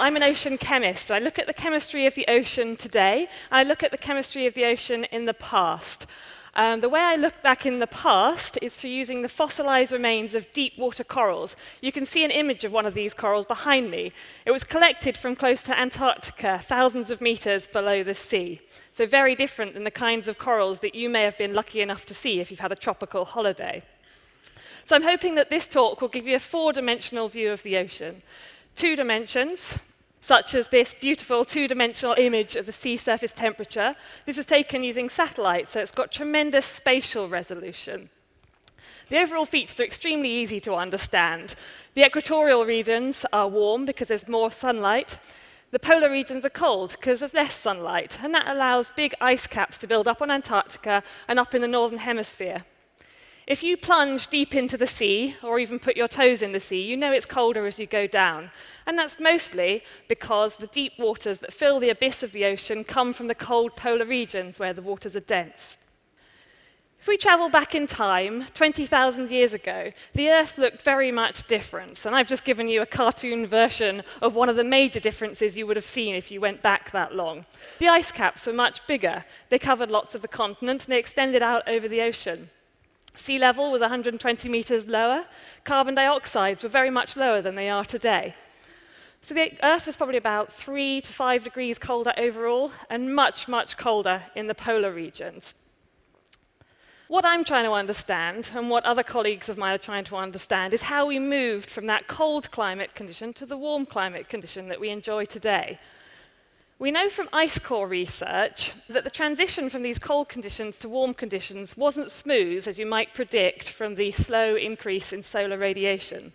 I'm an ocean chemist. I look at the chemistry of the ocean today, and I look at the chemistry of the ocean in the past. Um, the way I look back in the past is through using the fossilized remains of deep water corals. You can see an image of one of these corals behind me. It was collected from close to Antarctica, thousands of meters below the sea. So very different than the kinds of corals that you may have been lucky enough to see if you've had a tropical holiday. So I'm hoping that this talk will give you a four-dimensional view of the ocean. Two dimensions, such as this beautiful two-dimensional image of the sea surface temperature. This was taken using satellites, so it's got tremendous spatial resolution. The overall features are extremely easy to understand. The equatorial regions are warm because there's more sunlight. The polar regions are cold because there's less sunlight, and that allows big ice caps to build up on Antarctica and up in the northern hemisphere. If you plunge deep into the sea, or even put your toes in the sea, you know it's colder as you go down. And that's mostly because the deep waters that fill the abyss of the ocean come from the cold polar regions where the waters are dense. If we travel back in time, 20,000 years ago, the Earth looked very much different. And I've just given you a cartoon version of one of the major differences you would have seen if you went back that long. The ice caps were much bigger. They covered lots of the continent and they extended out over the ocean. Sea level was 120 meters lower. Carbon dioxides were very much lower than they are today. So the Earth was probably about three to five degrees colder overall, and much, much colder in the polar regions. What I'm trying to understand, and what other colleagues of mine are trying to understand, is how we moved from that cold climate condition to the warm climate condition that we enjoy today. We know from ice core research that the transition from these cold conditions to warm conditions wasn't smooth, as you might predict from the slow increase in solar radiation.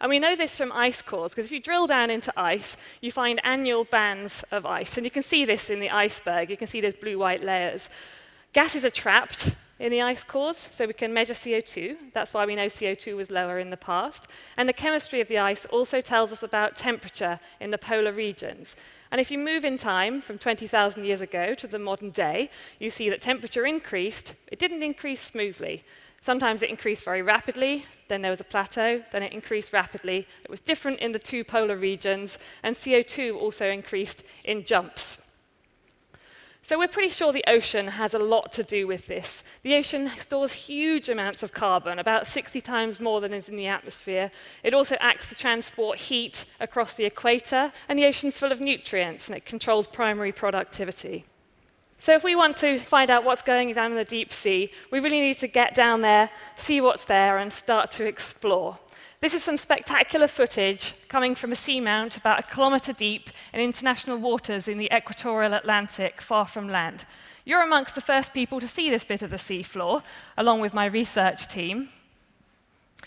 And we know this from ice cores, because if you drill down into ice, you find annual bands of ice. And you can see this in the iceberg. You can see there's blue-white layers. Gases are trapped in the ice cores, so we can measure CO2. That's why we know CO2 was lower in the past. And the chemistry of the ice also tells us about temperature in the polar regions. And if you move in time from 20,000 years ago to the modern day, you see that temperature increased. It didn't increase smoothly. Sometimes it increased very rapidly, then there was a plateau, then it increased rapidly. It was different in the two polar regions, and CO2 also increased in jumps. So we're pretty sure the ocean has a lot to do with this. The ocean stores huge amounts of carbon, about 60 times more than is in the atmosphere. It also acts to transport heat across the equator, and the ocean's full of nutrients, and it controls primary productivity. So if we want to find out what's going down in the deep sea, we really need to get down there, see what's there, and start to explore. This is some spectacular footage coming from a seamount about a kilometre deep in international waters in the equatorial Atlantic, far from land. You're amongst the first people to see this bit of the seafloor, along with my research team.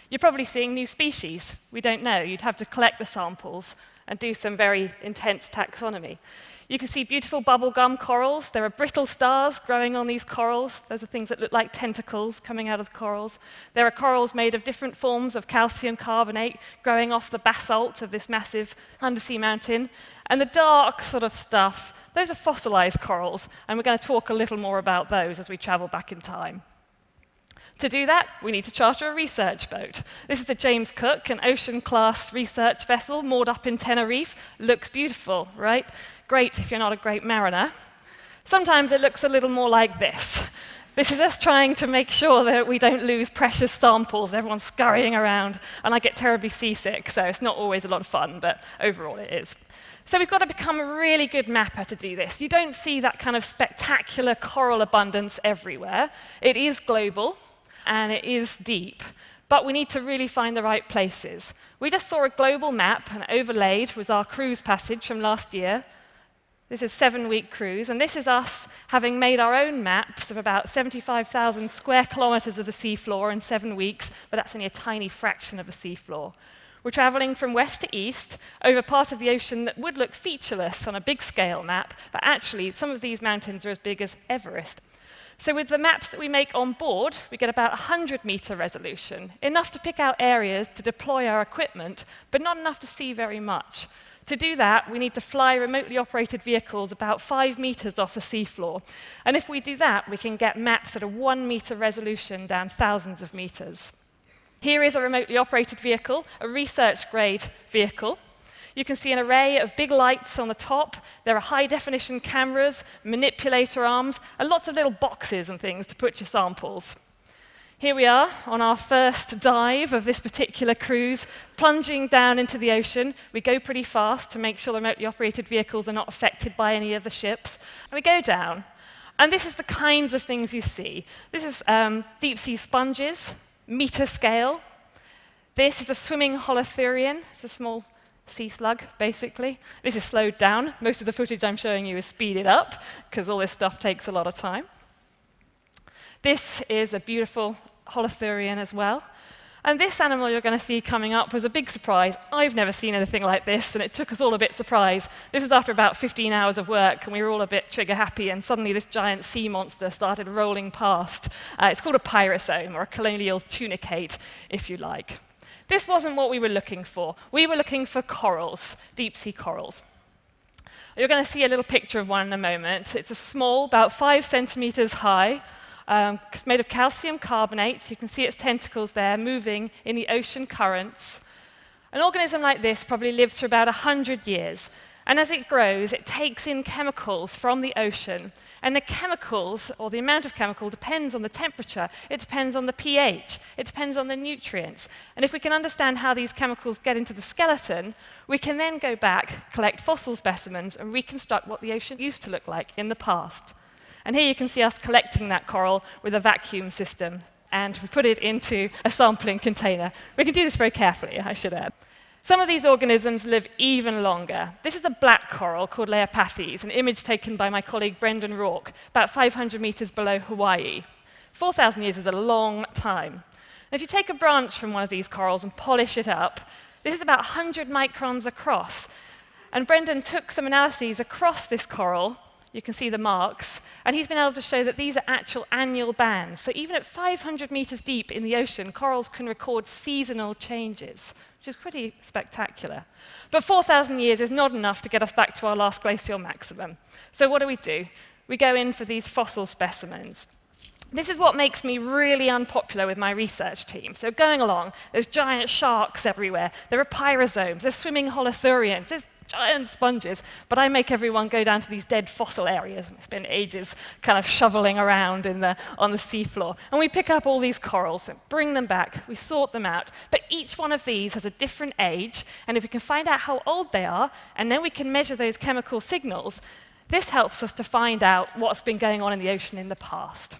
You're probably seeing new species. We don't know. You'd have to collect the samples and do some very intense taxonomy. You can see beautiful bubblegum corals. There are brittle stars growing on these corals. Those are things that look like tentacles coming out of the corals. There are corals made of different forms of calcium carbonate growing off the basalt of this massive undersea mountain. And the dark sort of stuff, those are fossilized corals, and we're going to talk a little more about those as we travel back in time. To do that, we need to charter a research boat. This is the James Cook, an ocean-class research vessel moored up in Tenerife. Looks beautiful, right? Great if you're not a great mariner. Sometimes it looks a little more like this. This is us trying to make sure that we don't lose precious samples. Everyone's scurrying around, and I get terribly seasick, so it's not always a lot of fun, but overall it is. So we've got to become a really good mapper to do this. You don't see that kind of spectacular coral abundance everywhere. It is global, and it is deep, but we need to really find the right places. We just saw a global map, and overlaid was our cruise passage from last year. This is a seven-week cruise, and this is us having made our own maps of about 75,000 square kilometers of the seafloor in seven weeks, but that's only a tiny fraction of the seafloor. We're traveling from west to east over part of the ocean that would look featureless on a big scale map, but actually some of these mountains are as big as Everest. So with the maps that we make on board, we get about 100 meter resolution, enough to pick out areas to deploy our equipment, but not enough to see very much. To do that, we need to fly remotely operated vehicles about five meters off the seafloor. And if we do that, we can get maps at a one meter resolution down thousands of meters. Here is a remotely operated vehicle, a research grade vehicle. You can see an array of big lights on the top. There are high definition cameras, manipulator arms, and lots of little boxes and things to put your samples. Here we are on our first dive of this particular cruise, plunging down into the ocean. We go pretty fast to make sure the remotely operated vehicles are not affected by any of the ships. And we go down. And this is the kinds of things you see. This is um, deep sea sponges, meter scale. This is a swimming holothurian. It's a small sea slug, basically. This is slowed down. Most of the footage I'm showing you is speeded up because all this stuff takes a lot of time. This is a beautiful holothurian as well. And this animal you're going to see coming up was a big surprise. I've never seen anything like this, and it took us all a bit surprised. This was after about 15 hours of work, and we were all a bit trigger happy, and suddenly this giant sea monster started rolling past. Uh, it's called a pyrosome, or a colonial tunicate, if you like. This wasn't what we were looking for. We were looking for corals, deep sea corals. You're going to see a little picture of one in a moment. It's a small, about five centimeters high, um, it's made of calcium carbonate. You can see its tentacles there moving in the ocean currents. An organism like this probably lives for about 100 years. And as it grows, it takes in chemicals from the ocean. And the chemicals, or the amount of chemical, depends on the temperature, it depends on the pH, it depends on the nutrients. And if we can understand how these chemicals get into the skeleton, we can then go back, collect fossil specimens, and reconstruct what the ocean used to look like in the past. And here you can see us collecting that coral with a vacuum system. And we put it into a sampling container. We can do this very carefully, I should add. Some of these organisms live even longer. This is a black coral called Leiopathes, an image taken by my colleague Brendan Roark, about 500 meters below Hawaii. 4,000 years is a long time. And if you take a branch from one of these corals and polish it up, this is about 100 microns across. And Brendan took some analyses across this coral you can see the marks. And he's been able to show that these are actual annual bands. So even at 500 meters deep in the ocean, corals can record seasonal changes, which is pretty spectacular. But 4,000 years is not enough to get us back to our last glacial maximum. So what do we do? We go in for these fossil specimens. This is what makes me really unpopular with my research team. So going along, there's giant sharks everywhere. There are pyrosomes, there's swimming holothurians, there's giant sponges, but I make everyone go down to these dead fossil areas and spend ages kind of shoveling around the, on the seafloor. And we pick up all these corals and bring them back, we sort them out. But each one of these has a different age, and if we can find out how old they are, and then we can measure those chemical signals, this helps us to find out what's been going on in the ocean in the past.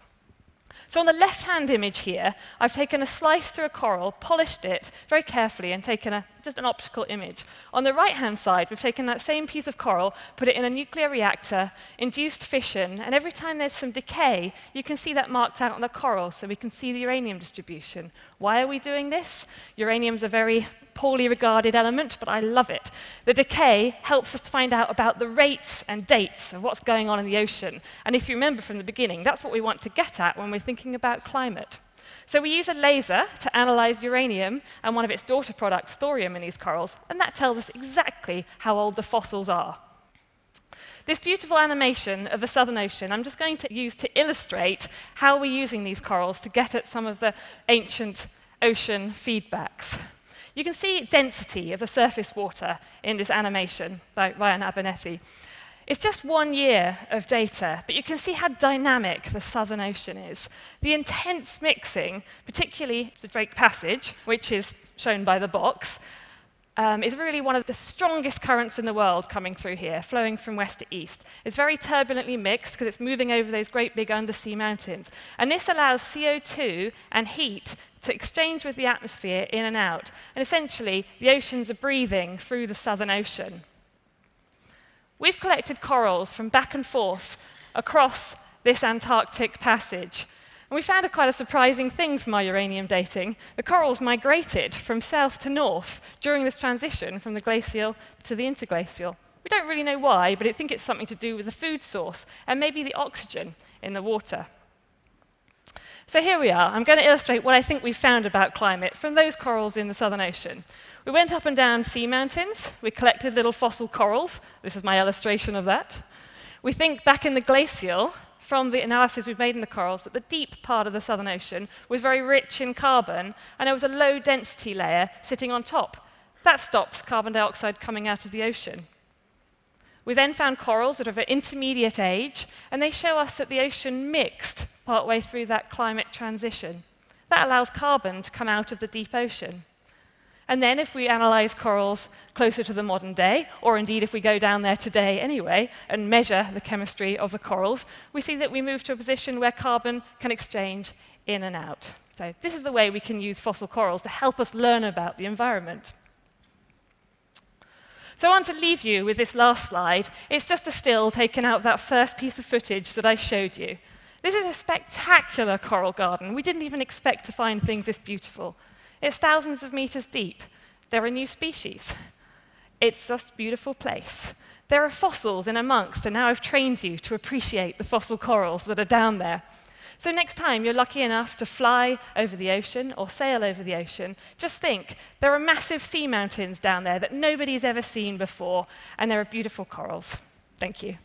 So on the left-hand image here, I've taken a slice through a coral, polished it very carefully, and taken a, just an optical image. On the right-hand side, we've taken that same piece of coral, put it in a nuclear reactor, induced fission, and every time there's some decay, you can see that marked out on the coral, so we can see the uranium distribution. Why are we doing this? Uranium's a very poorly regarded element, but I love it. The decay helps us to find out about the rates and dates of what's going on in the ocean. And if you remember from the beginning, that's what we want to get at when we're thinking about climate. So we use a laser to analyze uranium and one of its daughter products, thorium, in these corals, and that tells us exactly how old the fossils are. This beautiful animation of the Southern Ocean, I'm just going to use to illustrate how we're using these corals to get at some of the ancient ocean feedbacks. You can see density of the surface water in this animation by Ryan Abernathey. It's just one year of data, but you can see how dynamic the Southern Ocean is. The intense mixing, particularly the Drake Passage, which is shown by the box, um, is really one of the strongest currents in the world coming through here, flowing from west to east. It's very turbulently mixed because it's moving over those great big undersea mountains. And this allows CO2 and heat to exchange with the atmosphere in and out. And essentially, the oceans are breathing through the Southern Ocean. We've collected corals from back and forth across this Antarctic passage. And we found a quite a surprising thing from our uranium dating. The corals migrated from south to north during this transition from the glacial to the interglacial. We don't really know why, but I think it's something to do with the food source and maybe the oxygen in the water. So here we are. I'm going to illustrate what I think we found about climate from those corals in the Southern Ocean. We went up and down sea mountains. We collected little fossil corals. This is my illustration of that. We think back in the glacial, from the analysis we've made in the corals, that the deep part of the Southern Ocean was very rich in carbon, and there was a low density layer sitting on top. That stops carbon dioxide coming out of the ocean. We then found corals that are of an intermediate age, and they show us that the ocean mixed partway through that climate transition. That allows carbon to come out of the deep ocean. And then, if we analyze corals closer to the modern day, or indeed if we go down there today anyway and measure the chemistry of the corals, we see that we move to a position where carbon can exchange in and out. So, this is the way we can use fossil corals to help us learn about the environment. So I want to leave you with this last slide. It's just a still taken out of that first piece of footage that I showed you. This is a spectacular coral garden. We didn't even expect to find things this beautiful. It's thousands of meters deep. There are new species. It's just a beautiful place. There are fossils in amongst, and now I've trained you to appreciate the fossil corals that are down there. So next time you're lucky enough to fly over the ocean or sail over the ocean, just think there are massive sea mountains down there that nobody's ever seen before, and there are beautiful corals. Thank you.